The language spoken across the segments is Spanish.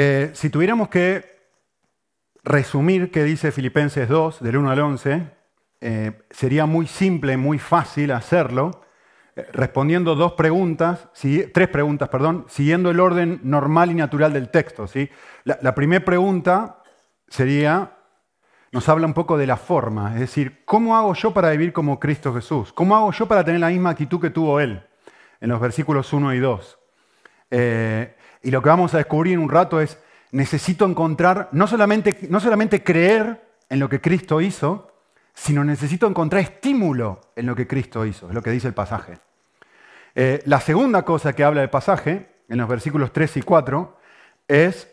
Eh, si tuviéramos que resumir qué dice Filipenses 2, del 1 al 11, eh, sería muy simple, muy fácil hacerlo, eh, respondiendo dos preguntas, tres preguntas, perdón, siguiendo el orden normal y natural del texto. la primera pregunta sería, nos habla un poco de la forma, es decir, ¿cómo hago yo para vivir como Cristo Jesús? ¿Cómo hago yo para tener la misma actitud que tuvo Él? En los versículos 1 y 2. Eh, y lo que vamos a descubrir en un rato es, necesito encontrar, no solamente, no solamente creer en lo que Cristo hizo, sino necesito encontrar estímulo en lo que Cristo hizo, es lo que dice el pasaje. Eh, la segunda cosa que habla el pasaje, en los versículos 3 y 4, es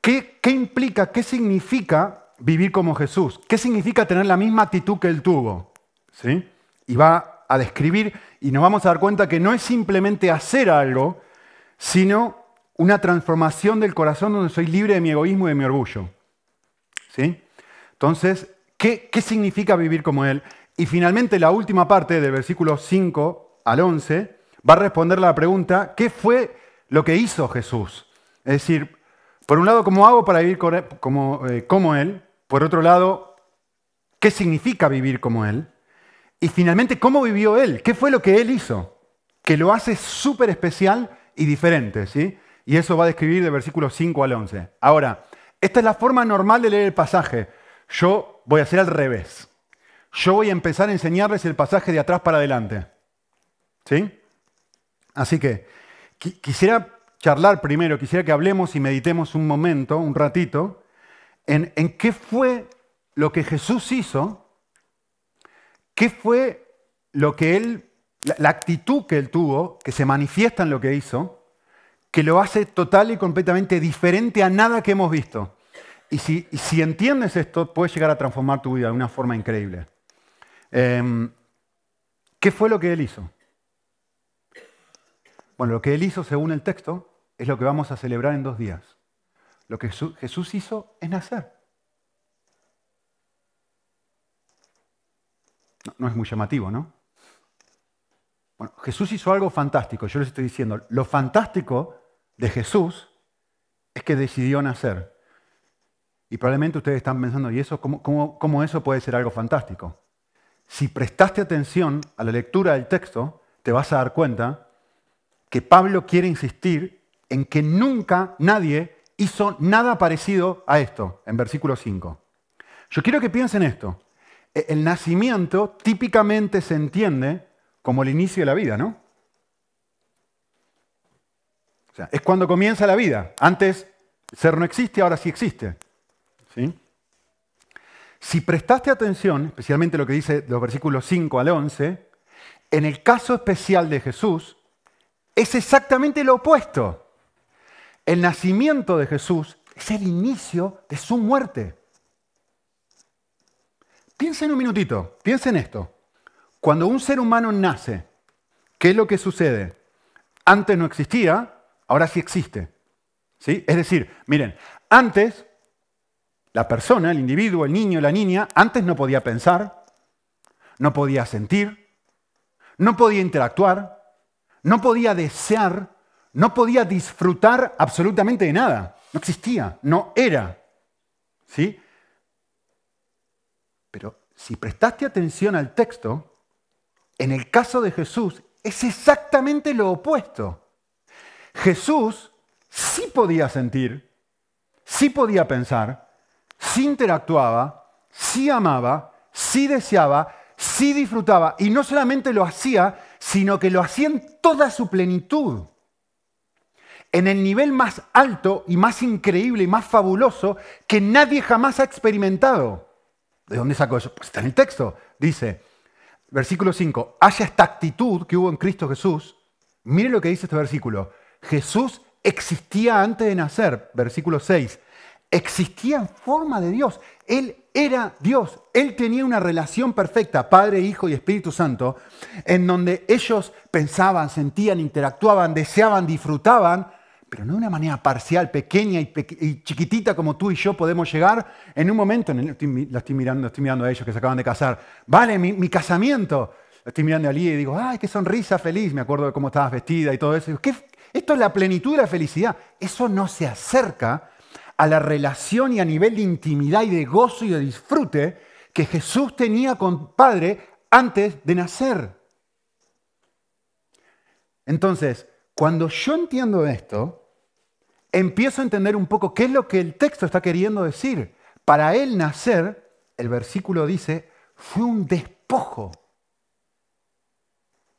qué, qué implica, qué significa vivir como Jesús, qué significa tener la misma actitud que él tuvo. ¿Sí? Y va a describir, y nos vamos a dar cuenta que no es simplemente hacer algo, sino una transformación del corazón donde soy libre de mi egoísmo y de mi orgullo. ¿Sí? Entonces, ¿qué, ¿qué, significa vivir como Él? Y finalmente la última parte del versículo 5 al 11 va a responder la pregunta, ¿qué fue lo que hizo Jesús? Es decir, por un lado, ¿cómo hago para vivir como, eh, como Él? Por otro lado, ¿qué significa vivir como Él? Y finalmente, ¿cómo vivió Él? ¿Qué fue lo que Él hizo? Que lo hace súper especial y diferente, ¿sí? Y eso va a describir de versículos 5 al 11. Ahora, esta es la forma normal de leer el pasaje. Yo voy a hacer al revés. Yo voy a empezar a enseñarles el pasaje de atrás para adelante. ¿Sí? Así que quisiera charlar primero, quisiera que hablemos y meditemos un momento, un ratito, en, en qué fue lo que Jesús hizo, qué fue lo que él la, actitud que él tuvo, que se manifiesta en lo que hizo, que lo hace total y completamente diferente a nada que hemos visto. Y si, entiendes esto, puedes llegar a transformar tu vida de una forma increíble. Em, ¿Qué fue lo que él hizo? Bueno, lo que él hizo, según el texto, es lo que vamos a celebrar en dos días. Lo que Jesús hizo es nacer. no es muy llamativo, ¿no? Bueno, Jesús hizo algo fantástico, yo les estoy diciendo, lo fantástico de Jesús es que decidió nacer. Y probablemente ustedes están pensando, ¿y eso cómo, cómo eso puede ser algo fantástico? Si prestaste atención a la lectura del texto, te vas a dar cuenta que Pablo quiere insistir en que nunca nadie hizo nada parecido a esto, en versículo 5. Yo quiero que piensen esto. E, el nacimiento típicamente se entiende como el inicio de la vida, ¿no? Es cuando comienza la vida. Antes ser no existe, ahora sí existe. ¿Sí? Si prestaste atención, especialmente lo que dice los versículos 5 al 11, en el caso especial de Jesús, es exactamente lo opuesto. El nacimiento de Jesús es el inicio de su muerte. Piensen un minutito, piensen esto. Cuando un ser humano nace, ¿qué es lo que sucede? Antes no existía, ahora sí existe. ¿Sí? Es decir, miren, antes la persona, el individuo, el niño, la niña, antes no podía pensar, no podía sentir, no podía interactuar, no podía desear, no podía disfrutar absolutamente de nada. No existía, no era. ¿Sí? Pero si prestaste atención al texto, en el caso de Jesús es exactamente lo opuesto. Jesús sí podía sentir, sí podía pensar, sí interactuaba, sí amaba, sí deseaba, sí disfrutaba. Y no solamente lo hacía, sino que lo hacía en toda su plenitud. En el nivel más alto y más increíble y más fabuloso que nadie jamás ha experimentado. ¿De dónde sacó eso? Pues está en el texto. Dice, versículo 5, haya esta actitud que hubo en Cristo Jesús. Mire lo que dice este versículo. Jesús existía antes de nacer, versículo 6. Existía en forma de Dios. Él era Dios. Él tenía una relación perfecta, Padre, Hijo y Espíritu Santo, en donde ellos pensaban, sentían, interactuaban, deseaban, disfrutaban pero no de una manera parcial, pequeña y, chiquitita como tú y yo podemos llegar en un momento, la estoy mirando, estoy mirando a ellos que se acaban de casar, vale, mi, casamiento, estoy mirando a Lía y digo, ay, qué sonrisa feliz, me acuerdo de cómo estabas vestida y todo eso, ¿qué, Esto es la plenitud de la felicidad. Eso no se acerca a la relación y a nivel de intimidad y de gozo y de disfrute que Jesús tenía con Padre antes de nacer. Entonces, cuando yo entiendo esto, empiezo a entender un poco qué es lo que el texto está queriendo decir. Para él nacer, el versículo dice, fue un despojo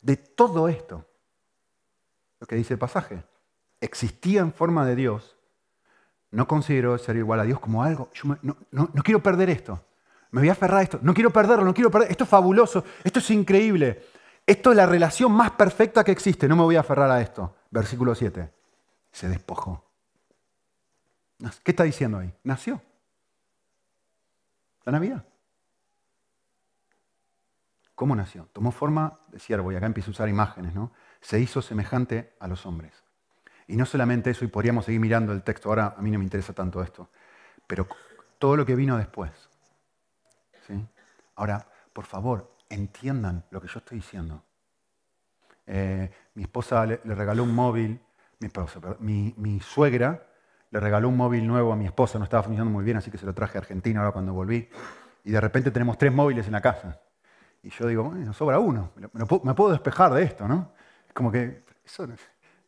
de todo esto. Lo que dice el pasaje. Existía en forma de Dios. No considero ser igual a Dios como algo. Yo no, no quiero perder esto. Me voy a aferrar a esto. No quiero perderlo, no quiero perder. Esto es fabuloso. Esto es increíble. Esto es la relación más perfecta que existe. No me voy a aferrar a esto. Versículo 7. Se despojó. ¿Qué está diciendo ahí? Nació. La Navidad. ¿Cómo nació? Tomó forma de siervo y acá empieza a usar imágenes, ¿no? Se hizo semejante a los hombres. Y no solamente eso, y podríamos seguir mirando el texto, ahora a mí no me interesa tanto esto, pero todo lo que vino después. ¿sí? Ahora, por favor, entiendan lo que yo estoy diciendo. Eh, mi esposa le, regaló un móvil, mi, suegra le regaló un móvil nuevo a mi esposa, no estaba funcionando muy bien, así que se lo traje a Argentina ahora cuando volví. Y de repente tenemos tres móviles en la casa. Y yo digo, bueno, sobra uno, me, puedo, despejar de esto, ¿no? Como que, eso,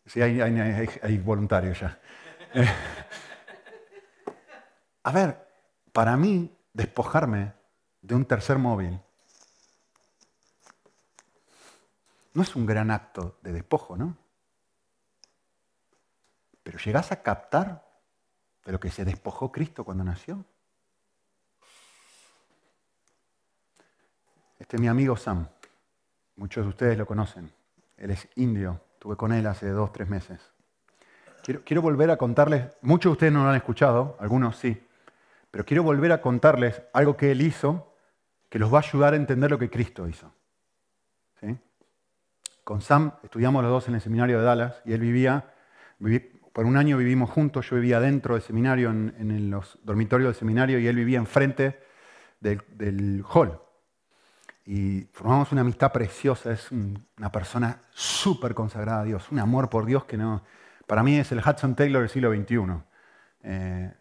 sí, hay, hay, voluntarios ya. a ver, para mí, despojarme de un tercer móvil no es un gran acto de despojo, ¿no? Pero llegás a captar de lo que se despojó Cristo cuando nació. Este es mi amigo Sam. Muchos de ustedes lo conocen. Él es indio. Estuve con él hace dos, tres meses. Quiero, volver a contarles, muchos de ustedes no lo han escuchado, algunos sí, pero quiero volver a contarles algo que él hizo que los va a ayudar a entender lo que Cristo hizo. Con Sam estudiamos los dos en el seminario de Dallas y él vivía, por un año vivimos juntos, yo vivía dentro del seminario, en, los dormitorios del seminario y él vivía enfrente del hall. Y formamos una amistad preciosa, es una persona súper consagrada a Dios, un amor por Dios que no, para mí es el Hudson Taylor del siglo XXI. Eh,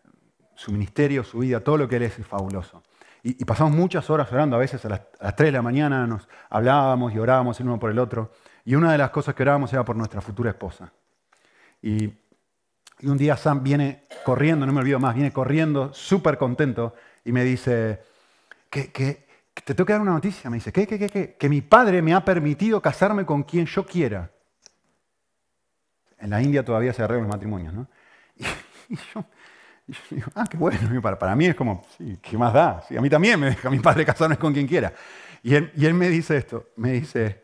su ministerio, su vida, todo lo que él es es fabuloso. Y, pasamos muchas horas orando, a veces a las, a las 3 de la mañana nos hablábamos y orábamos el uno por el otro. Y una de las cosas que orábamos era por nuestra futura esposa. Y, un día Sam viene corriendo, no me olvido más, viene corriendo súper contento y me dice, que, te tengo que dar una noticia. Me dice, ¿qué, qué, qué, Que mi padre me ha permitido casarme con quien yo quiera. En la India todavía se arreglan los matrimonios, ¿no? Y, yo, digo, ah, qué bueno. Para, para mí es como, sí, ¿qué más da? a mí también me deja mi padre casarme con quien quiera. Y él, y él me dice esto, me dice,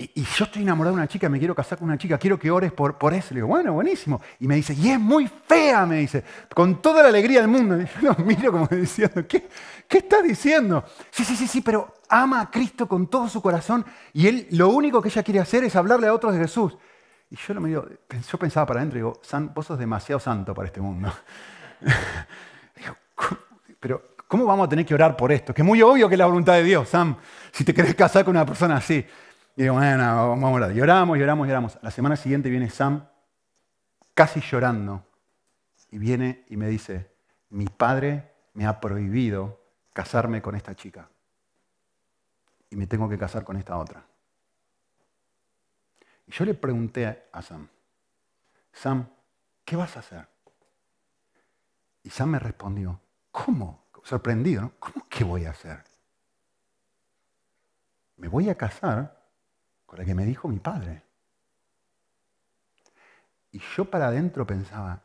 y, yo estoy enamorado de una chica, me quiero casar con una chica, quiero que ores por, por eso. Le digo, bueno, buenísimo. Y me dice, y es muy fea, me dice, con toda la alegría del mundo. Y yo lo miro como diciendo, ¿qué, ¿qué estás diciendo? Sí, sí, sí, sí, pero ama a Cristo con todo su corazón y él lo único que ella quiere hacer es hablarle a otros de Jesús. Y yo lo miro, yo pensaba para adentro, digo, San, vos sos demasiado santo para este mundo. digo, pero ¿cómo vamos a tener que orar por esto? Que es muy obvio que es la voluntad de Dios, Sam, si te querés casar con una persona así. Y digo, bueno, vamos a orar. Lloramos, lloramos, lloramos. La semana siguiente viene Sam casi llorando y viene y me dice, mi padre me ha prohibido casarme con esta chica y me tengo que casar con esta otra. Y yo le pregunté a Sam, Sam, ¿qué vas a hacer? Y Sam me respondió, ¿cómo? Sorprendido, ¿no? ¿Cómo que voy a hacer? Me voy a casar con la que me dijo mi padre. Y yo para adentro pensaba,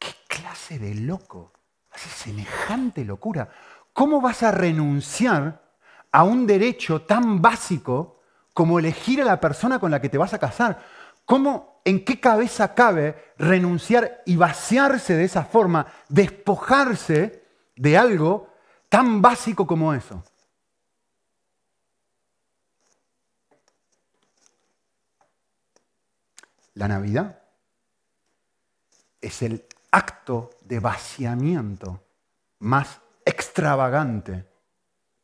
¿qué clase de loco hace semejante locura? ¿Cómo vas a renunciar a un derecho tan básico como elegir a la persona con la que te vas a casar? ¿Cómo, en qué cabeza cabe renunciar y vaciarse de esa forma, despojarse de algo tan básico como eso? La Navidad es el acto de vaciamiento más extravagante,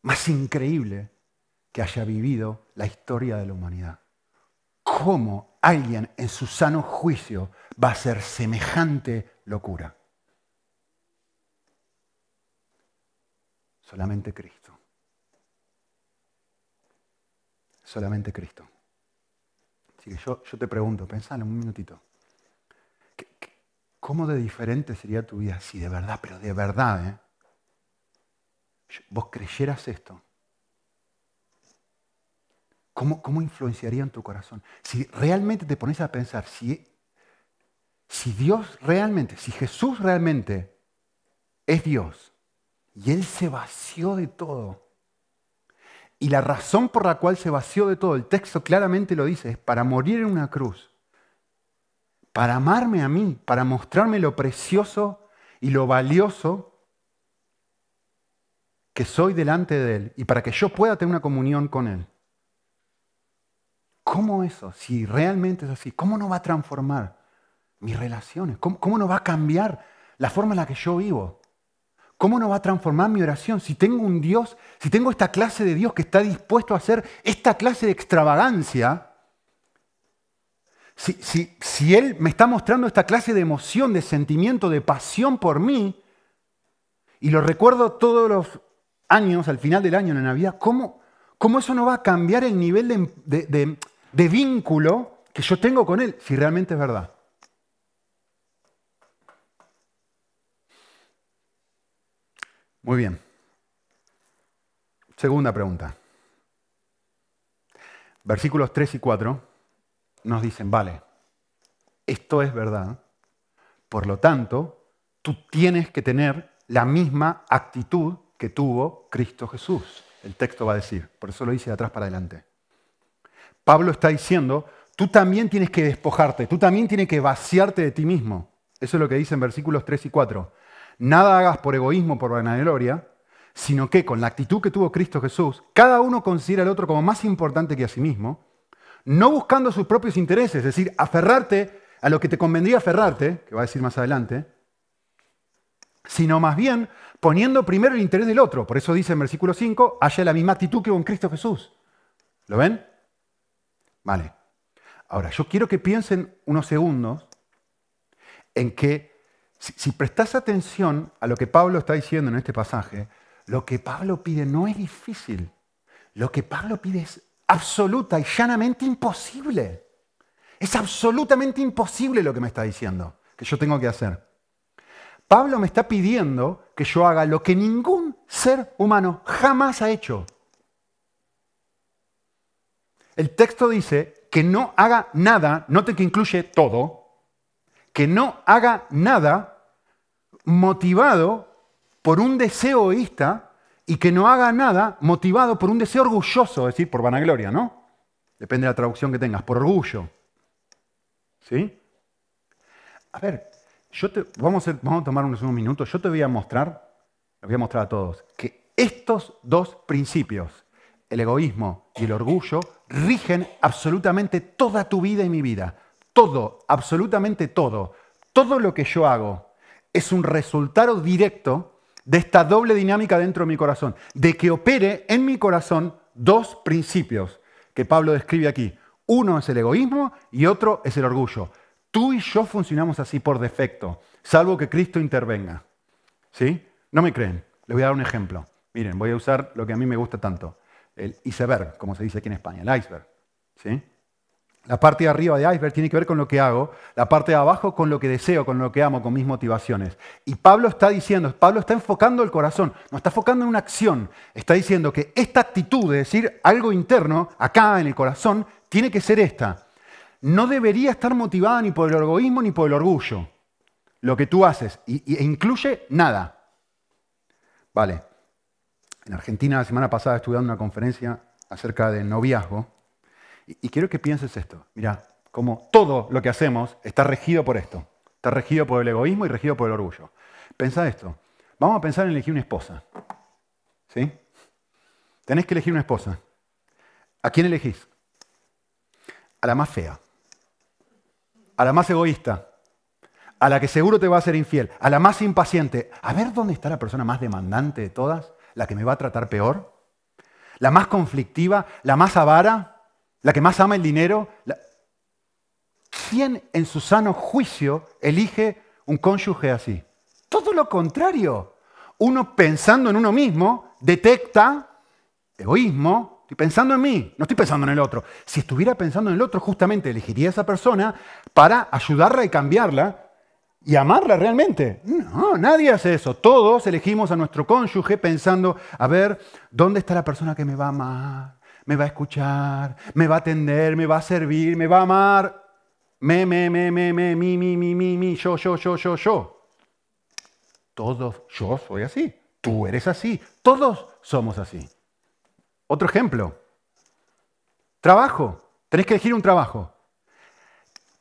más increíble que haya vivido la historia de la humanidad. ¿cómo alguien en su sano juicio va a hacer semejante locura? Solamente Cristo. Solamente Cristo. Así que yo, yo te pregunto, pensalo un minutito. ¿Cómo de diferente sería tu vida si de verdad, pero de verdad, ¿eh? vos creyeras esto? ¿Cómo, ¿Cómo, influenciaría en tu corazón? Si realmente te pones a pensar, si, si Dios realmente, si Jesús realmente es Dios y Él se vació de todo, y la razón por la cual se vació de todo, el texto claramente lo dice, es para morir en una cruz para amarme a mí, para mostrarme lo precioso y lo valioso que soy delante de Él y para que yo pueda tener una comunión con Él. ¿Cómo eso? Si realmente es así, ¿cómo no va a transformar mis relaciones? ¿Cómo, no va a cambiar la forma en la que yo vivo? ¿Cómo no va a transformar mi oración? Si tengo un Dios, si tengo esta clase de Dios que está dispuesto a hacer esta clase de extravagancia, si, Él me está mostrando esta clase de emoción, de sentimiento, de pasión por mí, y lo recuerdo todos los años, al final del año, en la Navidad, ¿cómo, cómo eso no va a cambiar el nivel de, de vínculo que yo tengo con Él, si realmente es verdad? Muy bien. Segunda pregunta. Versículos 3 y 4 nos dicen, vale, esto es verdad, por lo tanto, tú tienes que tener la misma actitud que tuvo Cristo Jesús. El texto va a decir, por eso lo dice de atrás para adelante. Pablo está diciendo, tú también tienes que despojarte, tú también tienes que vaciarte de ti mismo. Eso es lo que dice en versículos 3 y 4. Nada hagas por egoísmo, por vanagloria, sino que con la actitud que tuvo Cristo Jesús, cada uno considera al otro como más importante que a sí mismo no buscando sus propios intereses, es decir, aferrarte a lo que te convendría aferrarte, que va a decir más adelante, sino más bien poniendo primero el interés del otro. Por eso dice en versículo 5, haya la misma actitud que con Cristo Jesús. ¿Lo ven? Vale. Ahora, yo quiero que piensen unos segundos en que si, prestas atención a lo que Pablo está diciendo en este pasaje, lo que Pablo pide no es difícil. Lo que Pablo pide es absoluta y llanamente imposible. Es absolutamente imposible lo que me está diciendo, que yo tengo que hacer. Pablo me está pidiendo que yo haga lo que ningún ser humano jamás ha hecho. El texto dice que no haga nada, note que incluye todo, que no haga nada motivado por un deseo egoísta y que no haga nada motivado por un deseo orgulloso, es decir, por vanagloria, ¿no? Depende de la traducción que tengas, por orgullo. ¿Sí? A ver, yo te, vamos, a, tomar unos, unos minutos, yo te voy a mostrar, les voy a mostrar a todos, que estos dos principios, el egoísmo y el orgullo, rigen absolutamente toda tu vida y mi vida. Todo, absolutamente todo. Todo lo que yo hago es un resultado directo de esta doble dinámica dentro de mi corazón, de que opere en mi corazón dos principios que Pablo describe aquí. Uno es el egoísmo y otro es el orgullo. Tú y yo funcionamos así por defecto, salvo que Cristo intervenga. ¿Sí? ¿No me creen? Les voy a dar un ejemplo. Miren, voy a usar lo que a mí me gusta tanto, el iceberg, como se dice aquí en España, el iceberg. ¿Sí? La parte de arriba de iceberg tiene que ver con lo que hago, la parte de abajo con lo que deseo, con lo que amo, con mis motivaciones. Y Pablo está diciendo, Pablo está enfocando el corazón, no está enfocando en una acción, está diciendo que esta actitud de decir algo interno, acá en el corazón, tiene que ser esta. No debería estar motivada ni por el egoísmo ni por el orgullo, lo que tú haces, e incluye nada. Vale, en Argentina la semana pasada estuve dando una conferencia acerca del noviazgo y, quiero que pienses esto. Mira, como todo lo que hacemos está regido por esto. Está regido por el egoísmo y regido por el orgullo. Pensa esto. Vamos a pensar en elegir una esposa. ¿Sí? Tenés que elegir una esposa. ¿A quién elegís? A la más fea. A la más egoísta. A la que seguro te va a ser infiel. A la más impaciente. A ver dónde está la persona más demandante de todas. La que me va a tratar peor. La más conflictiva. La más avara la que más ama el dinero, ¿quién en su sano juicio elige un cónyuge así? Todo lo contrario. Uno pensando en uno mismo detecta egoísmo, estoy pensando en mí, no estoy pensando en el otro. Si estuviera pensando en el otro, justamente elegiría a esa persona para ayudarla y cambiarla y amarla realmente. No, nadie hace eso. Todos elegimos a nuestro cónyuge pensando, a ver, ¿dónde está la persona que me va a amar? Me va a escuchar, me va a atender, me va a servir, me va a amar. Me, me, me, me, me, mi, mi, mi, mi, mi, yo, yo, yo, yo, yo. Todos, yo soy así, tú eres así, todos somos así. Otro ejemplo. Trabajo. Tenés que elegir un trabajo.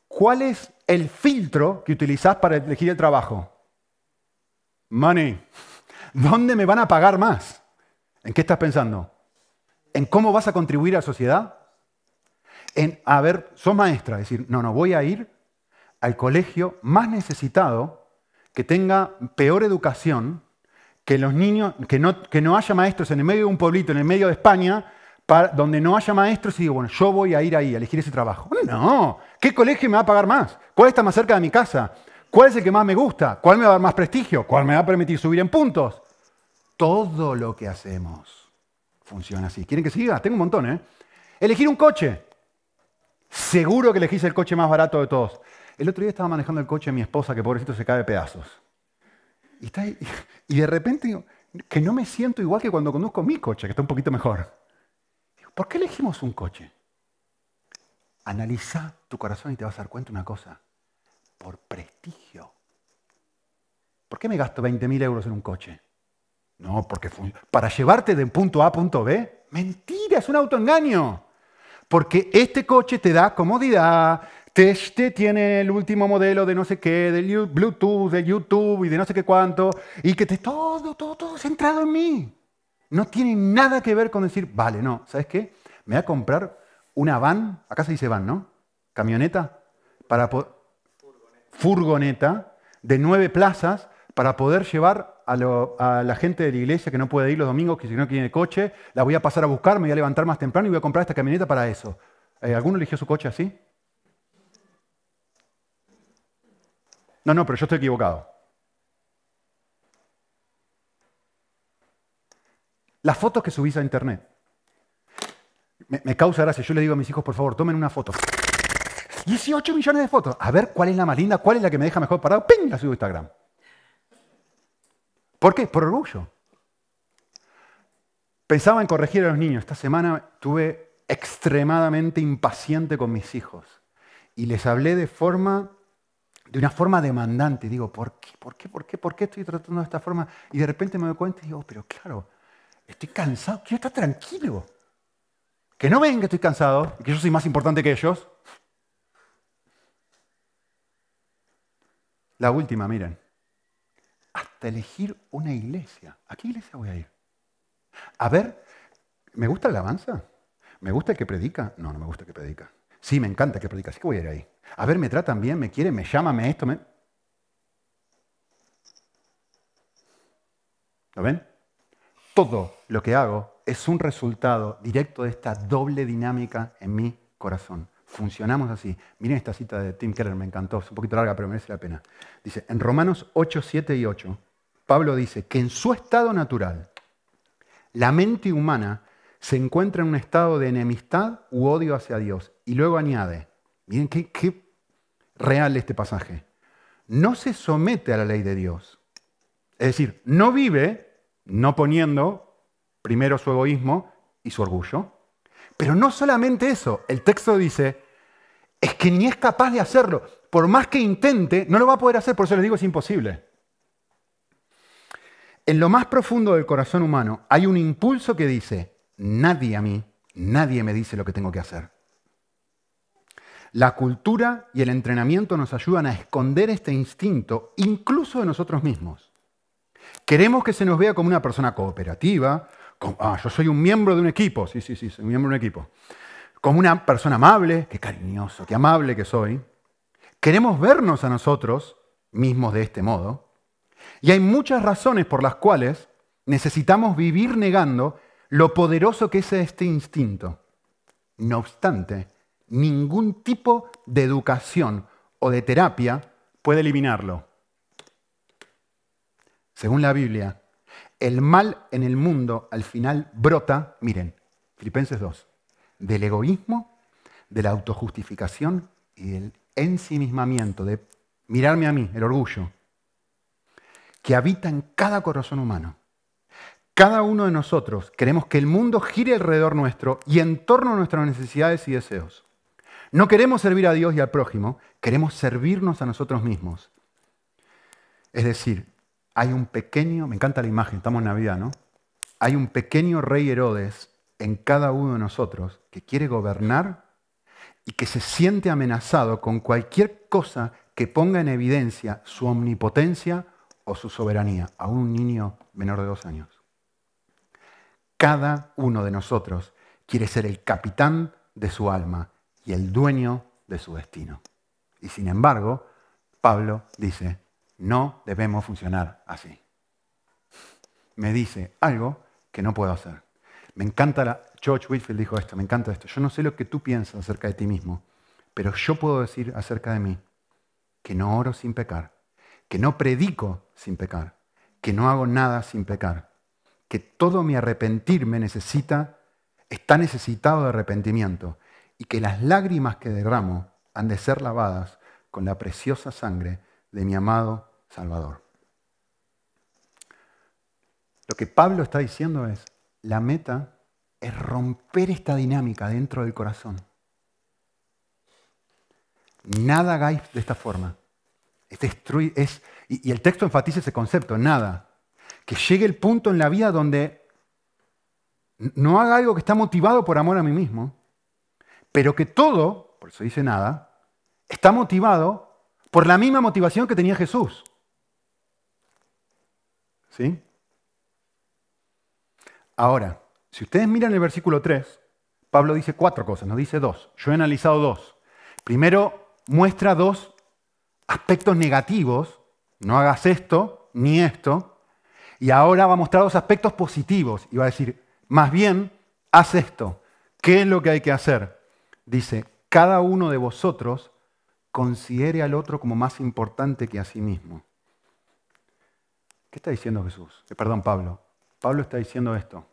¿Cuál es el filtro que utilizás para elegir el trabajo? Money. ¿Dónde me van a pagar más? ¿En qué estás pensando? ¿En cómo vas a contribuir a la sociedad? En, a ver, sos maestra, es decir, no, no, voy a ir al colegio más necesitado, que tenga peor educación, que los niños, que no, que no haya maestros en el medio de un pueblito, en el medio de España, donde no haya maestros y digo, bueno, yo voy a ir ahí a elegir ese trabajo. No, ¿qué colegio me va a pagar más? ¿Cuál está más cerca de mi casa? ¿Cuál es el que más me gusta? ¿Cuál me va a dar más prestigio? ¿Cuál me va a permitir subir en puntos? Todo lo que hacemos funciona así. ¿Quieren que siga? Tengo un montón, ¿eh? Elegir un coche. Seguro que elegís el coche más barato de todos. El otro día estaba manejando el coche de mi esposa, que pobrecito se cae de pedazos. Y, de repente digo, que no me siento igual que cuando conduzco mi coche, que está un poquito mejor. ¿Por qué elegimos un coche? Analiza tu corazón y te vas a dar cuenta una cosa. Por prestigio. ¿Por qué me gasto 20.000 euros en un coche? No, porque para llevarte de punto A a punto B. Mentira, es un autoengaño. Porque este coche te da comodidad, te, tiene el último modelo de no sé qué, de Bluetooth, de YouTube y de no sé qué cuánto, y que te todo, todo, todo centrado en mí. No tiene nada que ver con decir, vale, no, ¿sabes qué? Me voy a comprar una van, acá se dice van, ¿no? Camioneta, para furgoneta de nueve plazas para poder llevar a, la gente de la iglesia que no puede ir los domingos, que si no tiene coche, la voy a pasar a buscar, me voy a levantar más temprano y voy a comprar esta camioneta para eso. Eh, ¿Alguno eligió su coche así? No, no, pero yo estoy equivocado. Las fotos que subís a internet. Me, causa gracia. Yo le digo a mis hijos, por favor, tomen una foto. 18 millones de fotos. A ver cuál es la más linda, cuál es la que me deja mejor parado. ¡Ping! La subo a Instagram. ¿Por qué? Por orgullo. Pensaba en corregir a los niños. Esta semana tuve extremadamente impaciente con mis hijos. Y les hablé de forma, de una forma demandante. Digo, ¿por qué? ¿Por qué? ¿Por qué? ¿Por qué estoy tratando de esta forma? Y de repente me doy cuenta y digo, pero claro, Estoy cansado, quiero estar tranquilo. Que no ven que estoy cansado y que yo soy más importante que ellos. La última, miren. Hasta elegir una iglesia. ¿A qué iglesia voy a ir? A ver, ¿me gusta la alabanza? ¿Me gusta el que predica? No, no me gusta el que predica. Sí, me encanta el que predica, así que voy a ir ahí. A ver, ¿me tratan bien? ¿Me quieren? ¿Me llaman? ¿Me esto? Me... ¿Lo ven? todo lo que hago es un resultado directo de esta doble dinámica en mi corazón. Funcionamos así. Miren esta cita de Tim Keller, me encantó, es un poquito larga, pero merece la pena. Dice, en Romanos 8, 7 y 8, Pablo dice que en su estado natural, la mente humana se encuentra en un estado de enemistad u odio hacia Dios. Y luego añade, miren qué, qué real este pasaje, no se somete a la ley de Dios. Es decir, no vive no poniendo primero su egoísmo y su orgullo. Pero no solamente eso, el texto dice, es que ni es capaz de hacerlo. Por más que intente, no lo va a poder hacer, por eso les digo, es imposible. En lo más profundo del corazón humano hay un impulso que dice, nadie a mí, nadie me dice lo que tengo que hacer. La cultura y el entrenamiento nos ayudan a esconder este instinto, incluso de nosotros mismos. Queremos que se nos vea como una persona cooperativa. ah, yo soy un miembro de un equipo. Sí, sí, sí, soy un miembro de un equipo. Como una persona amable, qué cariñoso, qué amable que soy. Queremos vernos a nosotros mismos de este modo. Y hay muchas razones por las cuales necesitamos vivir negando lo poderoso que es este instinto. No obstante, Ningún tipo de educación o de terapia puede eliminarlo. Según la Biblia, el mal en el mundo al final brota, miren, Filipenses 2, del egoísmo, de la autojustificación y del ensimismamiento, de mirarme a mí, el orgullo, que habita en cada corazón humano. Cada uno de nosotros queremos que el mundo gire alrededor nuestro y en torno a nuestras necesidades y deseos. No queremos servir a Dios y al prójimo, queremos servirnos a nosotros mismos. Es decir, hay un pequeño, me encanta la imagen, estamos en Navidad, ¿no? Hay un pequeño rey Herodes en cada uno de nosotros que quiere gobernar y que se siente amenazado con cualquier cosa que ponga en evidencia su omnipotencia o su soberanía, a un niño menor de dos años. Cada uno de nosotros quiere ser el capitán de su alma y el dueño de su destino. Y sin embargo, Pablo dice, no debemos funcionar así. Me dice algo que no puedo hacer. Me encanta la... George Whitfield dijo esto, me encanta esto. Yo no sé lo que tú piensas acerca de ti mismo, pero yo puedo decir acerca de mí que no oro sin pecar, que no predico sin pecar, que no hago nada sin pecar, que todo mi arrepentirme necesita, está necesitado de arrepentimiento y que las lágrimas que derramo han de ser lavadas con la preciosa sangre de mi amado Salvador. Lo que Pablo está diciendo es, la meta es romper esta dinámica dentro del corazón. Nada hagáis de esta forma. Y, y el texto enfatiza ese concepto, nada. Que llegue el punto en la vida donde no haga algo que está motivado por amor a mí mismo, pero que todo, por eso dice nada, está motivado por la misma motivación que tenía Jesús. ¿Sí? Ahora, si ustedes miran el versículo 3, Pablo dice cuatro cosas, no dice dos. Yo he analizado dos. Primero, muestra dos aspectos negativos, no hagas esto ni esto, y ahora va a mostrar dos aspectos positivos y va a decir, más bien, haz esto. ¿Qué es lo que hay que hacer? Dice, cada uno de vosotros considere al otro como más importante que a sí mismo. ¿Qué está diciendo Jesús? Eh, perdón, Pablo. Pablo está diciendo esto.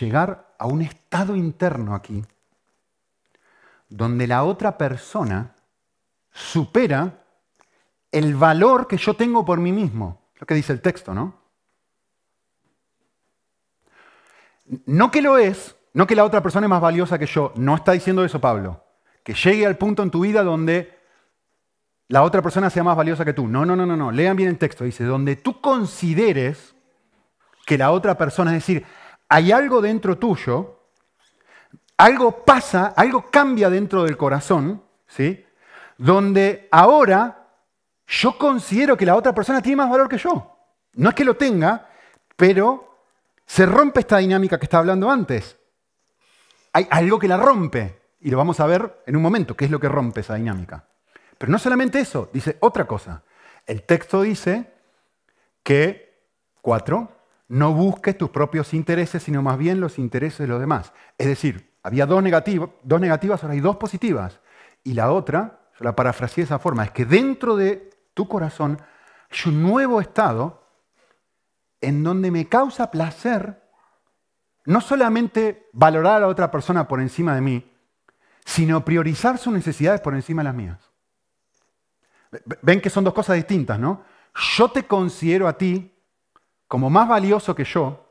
Llegar a un estado interno aquí, donde la otra persona supera el valor que yo tengo por mí mismo. Lo que dice el texto, ¿no? No que lo es, no que la otra persona es más valiosa que yo. No está diciendo eso Pablo. Que llegue al punto en tu vida donde la otra persona sea más valiosa que tú. No, no, no, no, no. Lean bien el texto. Dice, donde tú consideres que la otra persona, es decir, hay algo dentro tuyo, algo pasa, algo cambia dentro del corazón, ¿sí? Donde ahora yo considero que la otra persona tiene más valor que yo. No es que lo tenga, pero se rompe esta dinámica que estaba hablando antes. Hay algo que la rompe, y lo vamos a ver en un momento, qué es lo que rompe esa dinámica. Pero no solamente eso, dice otra cosa. El texto dice que, cuatro, no busques tus propios intereses, sino más bien los intereses de los demás. Es decir, había dos, negativas, ahora hay dos positivas. Y la otra, yo la parafraseé de esa forma, es que dentro de tu corazón hay un nuevo estado en donde me causa placer no solamente valorar a otra persona por encima de mí, sino priorizar sus necesidades por encima de las mías. Ven que son dos cosas distintas, ¿no? Yo te considero a ti como más valioso que yo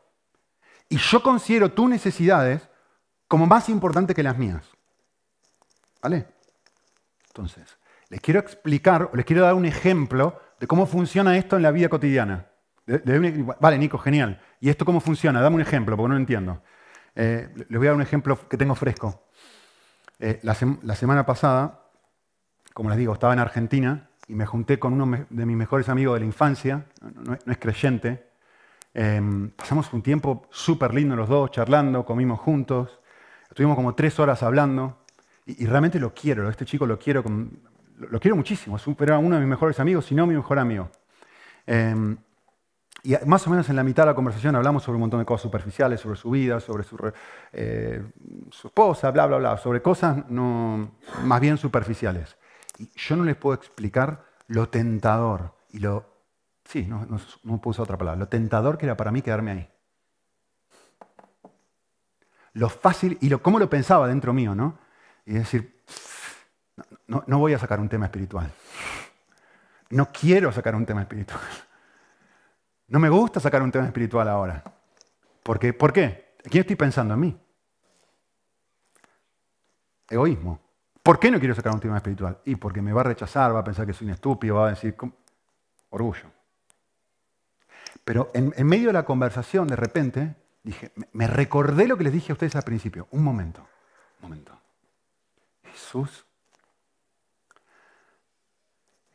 y yo considero tus necesidades como más importantes que las mías. ¿Vale? Entonces, les quiero explicar o les quiero dar un ejemplo de cómo funciona esto en la vida cotidiana. vale, Nico, genial. ¿Y esto cómo funciona? Dame un ejemplo, porque no lo entiendo. Eh, les voy a dar un ejemplo que tengo fresco. Eh, la, semana pasada, como les digo, estaba en Argentina y me junté con uno de mis mejores amigos de la infancia, no, es creyente. Em, pasamos un tiempo súper lindo los dos, charlando, comimos juntos. Estuvimos como tres horas hablando y, realmente lo quiero, este chico lo quiero, lo, quiero muchísimo. Era uno de mis mejores amigos, si no mi mejor amigo. Em, Y más o menos en la mitad de la conversación hablamos sobre un montón de cosas superficiales, sobre su vida, sobre su, eh, su esposa, bla, bla, bla, sobre cosas no, más bien superficiales. Yo no les puedo explicar lo tentador y lo... Sí, no, no, no usar otra palabra. Lo tentador que era para mí quedarme ahí. Lo fácil y lo, cómo lo pensaba dentro mío, ¿no? Y decir, no, no voy a sacar un tema espiritual. No quiero sacar un tema espiritual. No me gusta sacar un tema espiritual ahora. ¿Por qué? ¿Por qué? ¿Quién estoy pensando? En mí. Egoísmo. ¿Por qué no quiero sacar un tema espiritual? Y porque me va a rechazar, va a pensar que soy un estúpido, va a decir, orgullo. Pero en, en medio de la conversación, de repente, dije, me recordé lo que les dije a ustedes al principio. Un momento, un momento. Jesús,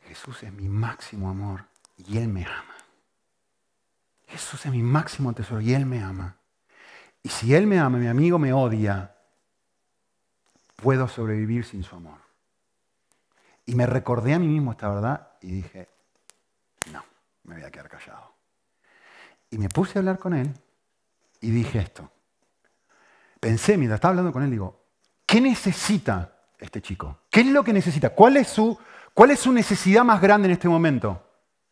Jesús es mi máximo amor y Él me ama. Jesús es mi máximo tesoro y Él me ama. Y si Él me ama, mi amigo me odia, puedo sobrevivir sin su amor. Y me recordé a mí mismo esta verdad y dije, no, me voy a quedar callado. Y me puse a hablar con Él y dije esto. Pensé mientras estaba hablando con Él, digo, ¿qué necesita este chico? ¿Qué es lo que necesita? ¿Cuál es su, cuál es su necesidad más grande en este momento?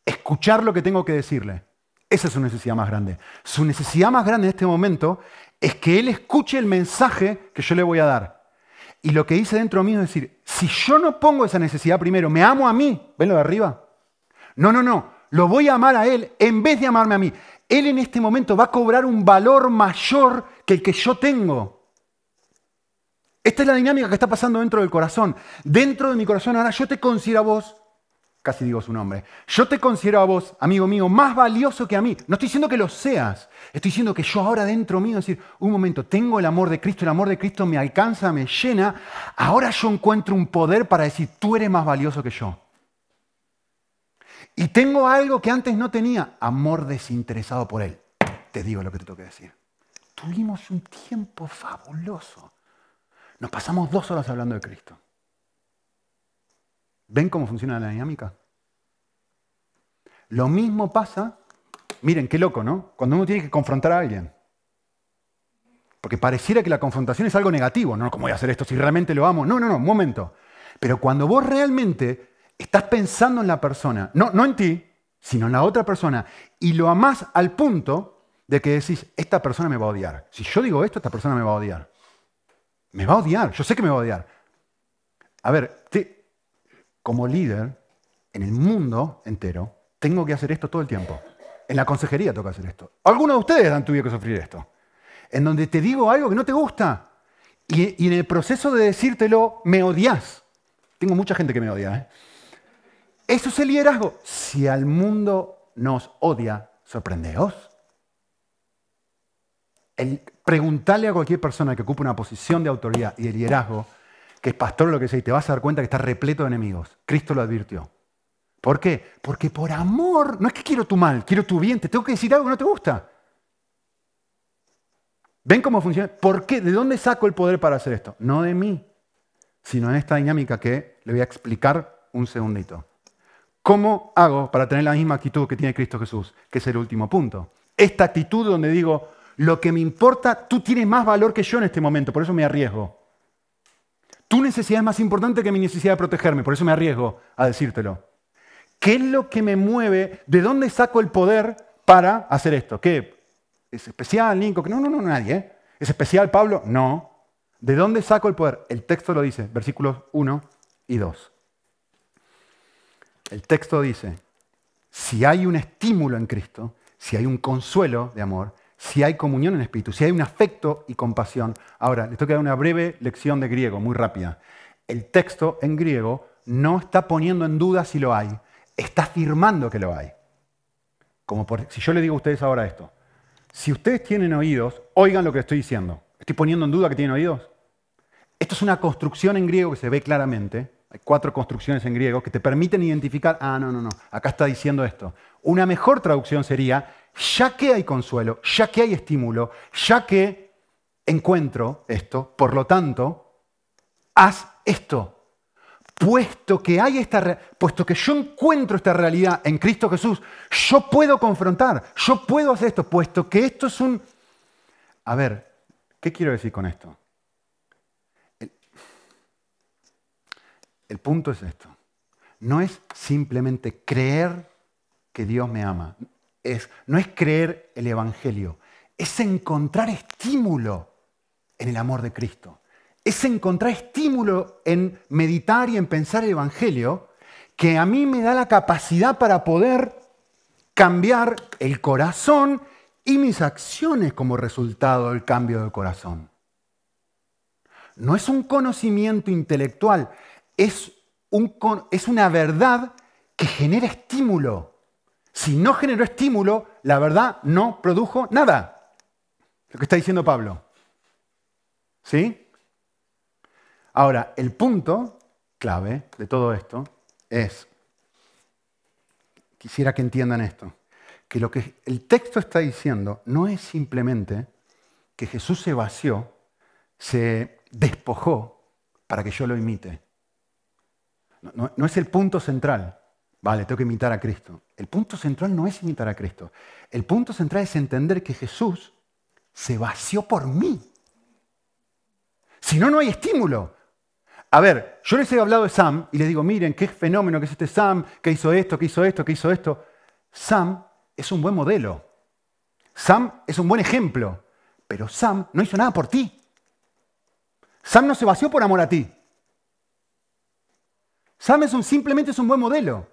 Escuchar lo que tengo que decirle. Esa es su necesidad más grande. Su necesidad más grande en este momento es que él escuche el mensaje que yo le voy a dar. Y lo que hice dentro mío es decir, si yo no pongo esa necesidad primero, me amo a mí, ¿ven lo de arriba? No, no, no, lo voy a amar a él en vez de amarme a mí. Él en este momento va a cobrar un valor mayor que el que yo tengo. Esta es la dinámica que está pasando dentro del corazón. Dentro de mi corazón ahora yo te considero a vos casi digo su nombre. Yo te considero a vos, amigo mío, más valioso que a mí. No estoy diciendo que lo seas, estoy diciendo que yo ahora dentro mío, decir, un momento, tengo el amor de Cristo, el amor de Cristo me alcanza, me llena, ahora yo encuentro un poder para decir, tú eres más valioso que yo. Y tengo algo que antes no tenía, amor desinteresado por Él. Te digo lo que te tengo que decir. Tuvimos un tiempo fabuloso. Nos pasamos dos horas hablando de Cristo. ¿Ven cómo funciona la dinámica? Lo mismo pasa, miren qué loco, ¿no? Cuando uno tiene que confrontar a alguien. Porque pareciera que la confrontación es algo negativo, ¿no? ¿Cómo voy a hacer esto si realmente lo amo? No, no, no, un momento. Pero cuando vos realmente estás pensando en la persona, no, no en ti, sino en la otra persona, y lo amás al punto de que decís, esta persona me va a odiar. Si yo digo esto, esta persona me va a odiar. Me va a odiar, yo sé que me va a odiar. A ver, te, como líder en el mundo entero, tengo que hacer esto todo el tiempo. En la consejería que hacer esto. Algunos de ustedes han tenido que sufrir esto. En donde te digo algo que no te gusta y, en el proceso de decírtelo me odias. Tengo mucha gente que me odia. ¿eh? Eso es el liderazgo. Si al mundo nos odia, sorprendeos. El preguntarle a cualquier persona que ocupe una posición de autoridad y de liderazgo es pastor lo que sea, y te vas a dar cuenta que está repleto de enemigos. Cristo lo advirtió. ¿Por qué? Porque por amor, no es que quiero tu mal, quiero tu bien, te tengo que decir algo que no te gusta. ¿Ven cómo funciona? ¿Por qué? ¿De dónde saco el poder para hacer esto? No de mí, sino en esta dinámica que le voy a explicar un segundito. ¿Cómo hago para tener la misma actitud que tiene Cristo Jesús? Que es el último punto. Esta actitud donde digo, lo que me importa, tú tienes más valor que yo en este momento, por eso me arriesgo. Tu necesidad es más importante que mi necesidad de protegerme, por eso me arriesgo a decírtelo. ¿Qué es lo que me mueve? ¿De dónde saco el poder para hacer esto? ¿Qué? ¿Es especial, Nico? No, no, no, nadie. ¿eh? ¿Es especial, Pablo? No. ¿De dónde saco el poder? El texto lo dice, versículos 1 y 2. El texto dice, si hay un estímulo en Cristo, si hay un consuelo de amor, si hay comunión en espíritu, si hay un afecto y compasión. Ahora, les tengo que dar una breve lección de griego, muy rápida. El texto en griego no está poniendo en duda si lo hay, está afirmando que lo hay. Como por, si yo le digo a ustedes ahora esto, si ustedes tienen oídos, oigan lo que estoy diciendo. ¿Estoy poniendo en duda que tienen oídos? Esto es una construcción en griego que se ve claramente. Hay cuatro construcciones en griego que te permiten identificar, ah, no, no, no, acá está diciendo esto. Una mejor traducción sería, ya que hay consuelo, ya que hay estímulo, ya que encuentro esto, por lo tanto, haz esto. puesto que hay esta, puesto que yo encuentro esta realidad en Cristo Jesús, yo puedo confrontar, yo puedo hacer esto, puesto que esto es un... A ver, ¿qué quiero decir con esto? El, el punto es esto. No es simplemente creer que Dios me ama. Es, no es creer el Evangelio, es encontrar estímulo en el amor de Cristo es encontrar estímulo en meditar y en pensar el Evangelio que a mí me da la capacidad para poder cambiar el corazón y mis acciones como resultado del cambio del corazón. No es un conocimiento intelectual, es, es una verdad que genera estímulo. Si no generó estímulo, la verdad no produjo nada. Lo que está diciendo Pablo. ¿Sí? Ahora, el punto clave de todo esto es, quisiera que entiendan esto, que lo que el texto está diciendo no es simplemente que Jesús se vació, se despojó para que yo lo imite. No, no, es el punto central. Vale, tengo que imitar a Cristo. El punto central no es imitar a Cristo. El punto central es entender que Jesús se vació por mí. Si no, no hay estímulo. A ver, yo les he hablado de Sam y les digo, miren, qué fenómeno que es este Sam, que hizo esto, que hizo esto, que hizo esto. Sam es un buen modelo. Sam es un buen ejemplo. Pero Sam no hizo nada por ti. Sam no se vació por amor a ti. Sam es simplemente es un buen modelo.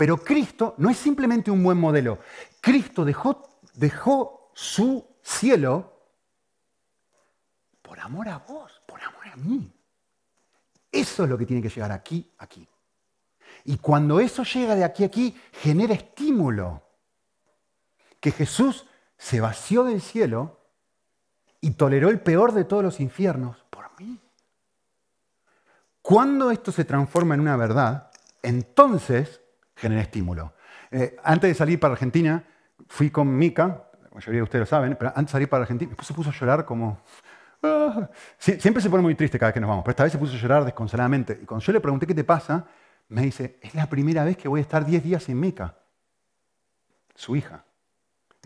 Pero Cristo no es simplemente un buen modelo. Cristo dejó, dejó su cielo por amor a vos, por amor a mí. Eso es lo que tiene que llegar aquí, aquí. Y cuando eso llega de aquí a aquí, genera estímulo. Que Jesús se vació del cielo y toleró el peor de todos los infiernos por mí. Cuando esto se transforma en una verdad, entonces genera estímulo. Eh, antes de salir para Argentina, fui con Mica, la mayoría de ustedes lo saben, pero antes de salir para Argentina, después se puso a llorar como Ah. siempre se pone muy triste cada vez que nos vamos, pero esta vez se puso a llorar desconsoladamente. Y cuando yo le pregunté qué te pasa, me dice, es la primera vez que voy a estar 10 días en Mica. Su hija.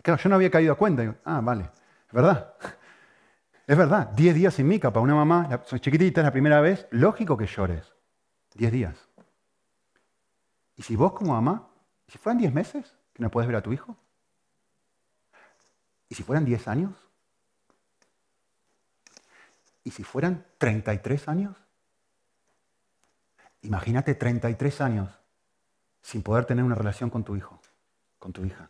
claro, yo no había caído a cuenta. ah, vale, es verdad. Es verdad, 10 días en Mica para una mamá, soy chiquitita, es la primera vez, lógico que llores. 10 días. ¿Y si vos como mamá, si fueran 10 meses que no puedes ver a tu hijo? ¿Y si fueran 10 años? ¿Y si fueran 33 años? Imagínate 33 años sin poder tener una relación con tu hijo, con tu hija.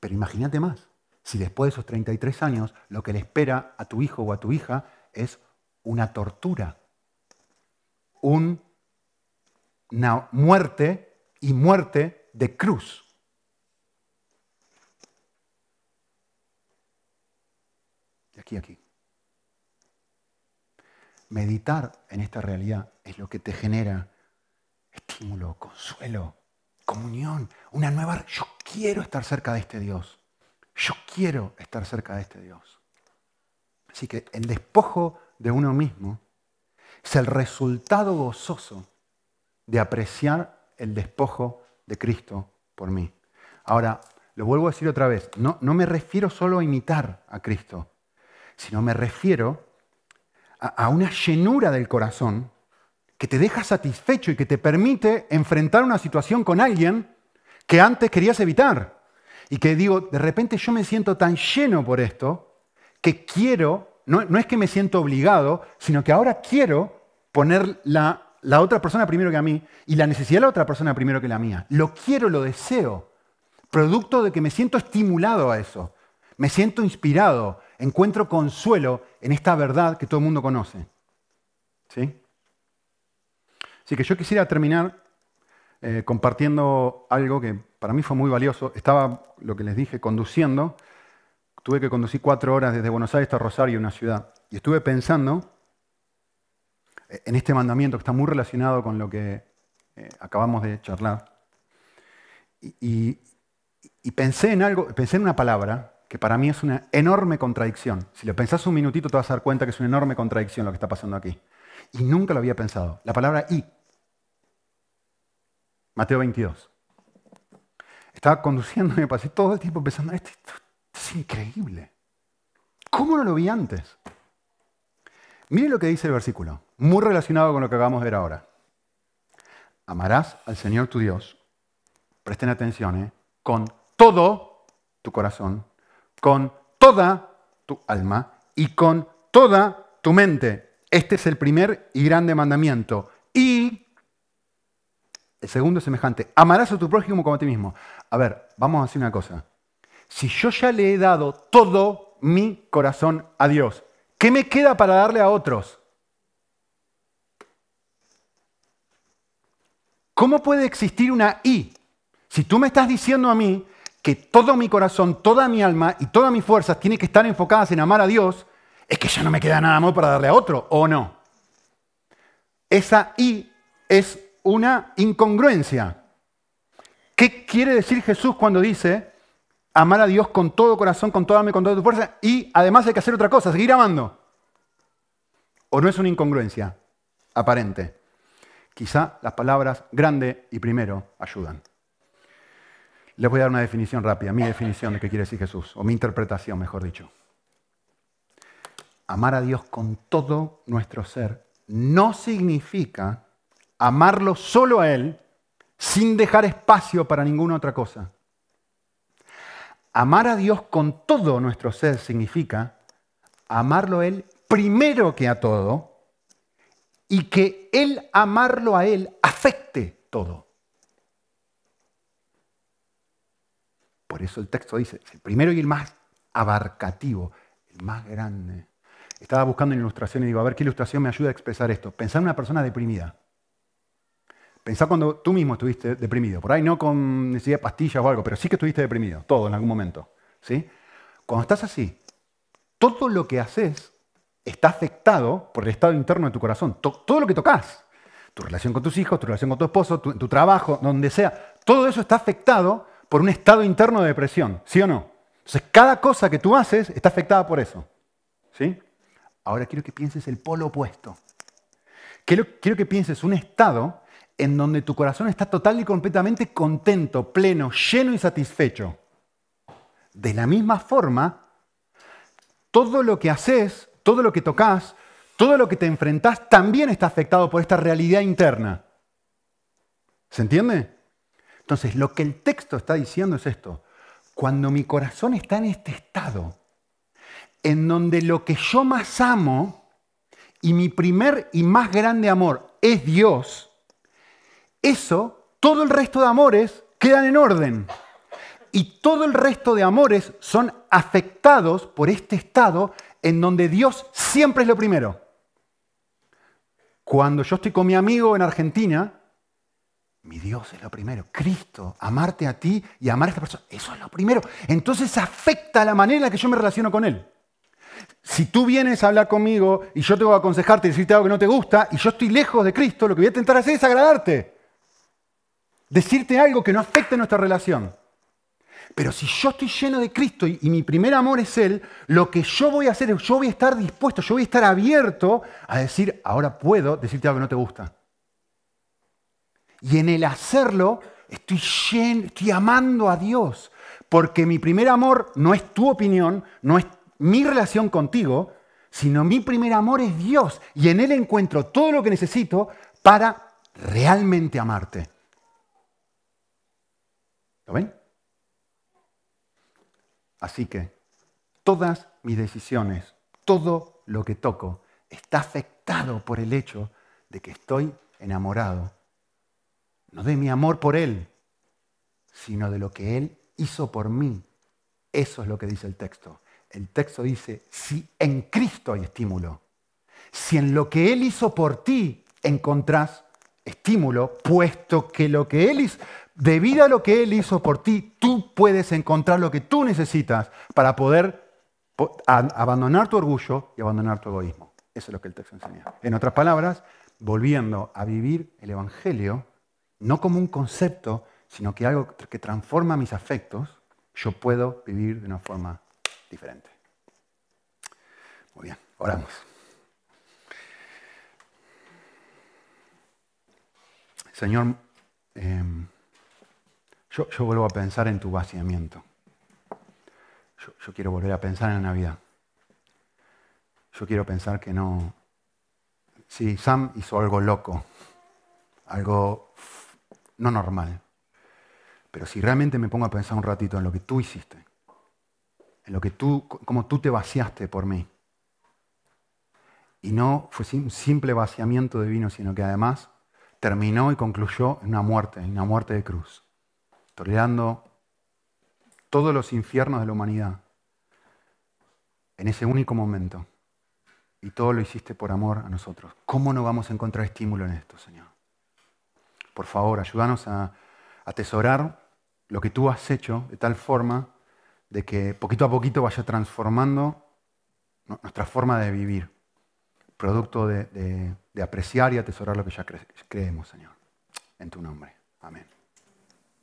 Pero imagínate más, si después de esos 33 años lo que le espera a tu hijo o a tu hija es una tortura, una muerte y muerte de cruz. De aquí a aquí. Meditar en esta realidad es lo que te genera estímulo, consuelo, comunión, una nueva... Yo quiero estar cerca de este Dios. Yo quiero estar cerca de este Dios. Así que el despojo de uno mismo es el resultado gozoso de apreciar el despojo de Cristo por mí. Ahora, lo vuelvo a decir otra vez, no, no me refiero solo a imitar a Cristo, sino me refiero a una llenura del corazón que te deja satisfecho y que te permite enfrentar una situación con alguien que antes querías evitar. Y que digo, de repente yo me siento tan lleno por esto que quiero, no, es que me siento obligado, sino que ahora quiero poner la, la otra persona primero que a mí y la necesidad de la otra persona primero que la mía. Lo quiero, lo deseo, producto de que me siento estimulado a eso, me siento inspirado, encuentro consuelo en esta verdad que todo el mundo conoce. ¿Sí? Así que yo quisiera terminar eh, compartiendo algo que para mí fue muy valioso. Estaba, lo que les dije, conduciendo. Tuve que conducir cuatro horas desde Buenos Aires hasta Rosario, una ciudad. Y estuve pensando en este mandamiento que está muy relacionado con lo que eh, acabamos de charlar. Y, pensé en algo, pensé en una palabra que para mí es una enorme contradicción. Si lo pensás un minutito te vas a dar cuenta que es una enorme contradicción lo que está pasando aquí. Y nunca lo había pensado. La palabra y. Mateo 22. Estaba conduciendo y me pasé todo el tiempo pensando, esto, es increíble. ¿Cómo no lo vi antes? Miren lo que dice el versículo, muy relacionado con lo que acabamos de ver ahora. Amarás al Señor tu Dios, presten atención, ¿eh? con todo tu corazón, con toda tu alma y con toda tu mente. Este es el primer y grande mandamiento. Y el segundo es semejante. Amarás a tu prójimo como a ti mismo. A ver, vamos a hacer una cosa. Si yo ya le he dado todo mi corazón a Dios, ¿qué me queda para darle a otros? ¿Cómo puede existir una I? Si tú me estás diciendo a mí que todo mi corazón, toda mi alma y todas mis fuerzas tienen que estar enfocadas en amar a Dios, es que ya no me queda nada más para darle a otro, ¿o no? Esa I es una incongruencia. ¿Qué quiere decir Jesús cuando dice amar a Dios con todo corazón, con toda alma con toda tu fuerza? Y además hay que hacer otra cosa, seguir amando. ¿O no es una incongruencia aparente? Quizá las palabras grande y primero ayudan. Les voy a dar una definición rápida, mi definición de qué quiere decir Jesús, o mi interpretación, mejor dicho. Amar a Dios con todo nuestro ser no significa amarlo solo a Él sin dejar espacio para ninguna otra cosa. Amar a Dios con todo nuestro ser significa amarlo a Él primero que a todo y que Él amarlo a Él afecte todo. Por eso el texto dice, el primero y el más abarcativo, el más grande. Estaba buscando una ilustración y digo, a ver qué ilustración me ayuda a expresar esto. Pensar en una persona deprimida. Pensá cuando tú mismo estuviste deprimido. Por ahí no con necesidad de pastillas o algo, pero sí que estuviste deprimido, todo en algún momento. ¿sí? Cuando estás así, todo lo que haces está afectado por el estado interno de tu corazón. todo lo que tocas, tu relación con tus hijos, tu relación con tu esposo, tu, trabajo, donde sea, todo eso está afectado por un estado interno de depresión, ¿sí o no? Entonces, cada cosa que tú haces está afectada por eso. ¿sí? Ahora quiero que pienses el polo opuesto. Quiero, quiero que pienses un estado en donde tu corazón está total y completamente contento, pleno, lleno y satisfecho. De la misma forma, todo lo que haces, todo lo que tocas, todo lo que te enfrentas también está afectado por esta realidad interna. ¿Se entiende? Entonces, lo que el texto está diciendo es esto. Cuando mi corazón está en este estado, en donde lo que yo más amo y mi primer y más grande amor es Dios, eso, todo el resto de amores quedan en orden. Y todo el resto de amores son afectados por este estado en donde Dios siempre es lo primero. Cuando yo estoy con mi amigo en Argentina, mi Dios es lo primero. Cristo, amarte a ti y amar a esta persona, eso es lo primero. Entonces afecta la manera en la que yo me relaciono con Él. Si tú vienes a hablar conmigo y yo te voy a aconsejarte y decirte algo que no te gusta y yo estoy lejos de Cristo, lo que voy a intentar hacer es agradarte decirte algo que no afecte nuestra relación. Pero si yo estoy lleno de Cristo y, mi primer amor es Él, lo que yo voy a hacer es, yo voy a estar dispuesto, yo voy a estar abierto a decir, ahora puedo decirte algo que no te gusta. Y en el hacerlo, estoy, lleno, estoy amando a Dios, porque mi primer amor no es tu opinión, no es mi relación contigo, sino mi primer amor es Dios. Y en Él encuentro todo lo que necesito para realmente amarte. ¿Lo ven? Así que todas mis decisiones, todo lo que toco, está afectado por el hecho de que estoy enamorado. No de mi amor por Él, sino de lo que Él hizo por mí. Eso es lo que dice el texto. El texto dice, si en Cristo hay estímulo, si en lo que Él hizo por ti encontrás estímulo, puesto que lo que Él hizo, debido a lo que Él hizo por ti, tú puedes encontrar lo que tú necesitas para poder abandonar tu orgullo y abandonar tu egoísmo. Eso es lo que el texto enseña. En otras palabras, volviendo a vivir el Evangelio, no como un concepto, sino que algo que transforma mis afectos, yo puedo vivir de una forma diferente. Muy bien, oramos. Señor, em, yo, vuelvo a pensar en tu vaciamiento. Yo, quiero volver a pensar en la Navidad. Yo quiero pensar que no... Sí, Sam hizo algo loco, algo no normal. Pero si realmente me pongo a pensar un ratito en lo que tú hiciste, en lo que tú, como tú te vaciaste por mí, y no fue un simple vaciamiento de vino, sino que además terminó y concluyó en una muerte, en una muerte de cruz, todos los infiernos de la humanidad en ese único momento. Y todo lo hiciste por amor a nosotros. ¿Cómo no vamos a encontrar estímulo en esto, Señor? Por favor, ayúdanos a atesorar lo que tú has hecho de tal forma de que poquito a poquito vaya transformando nuestra forma de vivir, producto de, apreciar y atesorar lo que ya creemos, Señor. En tu nombre. Amén.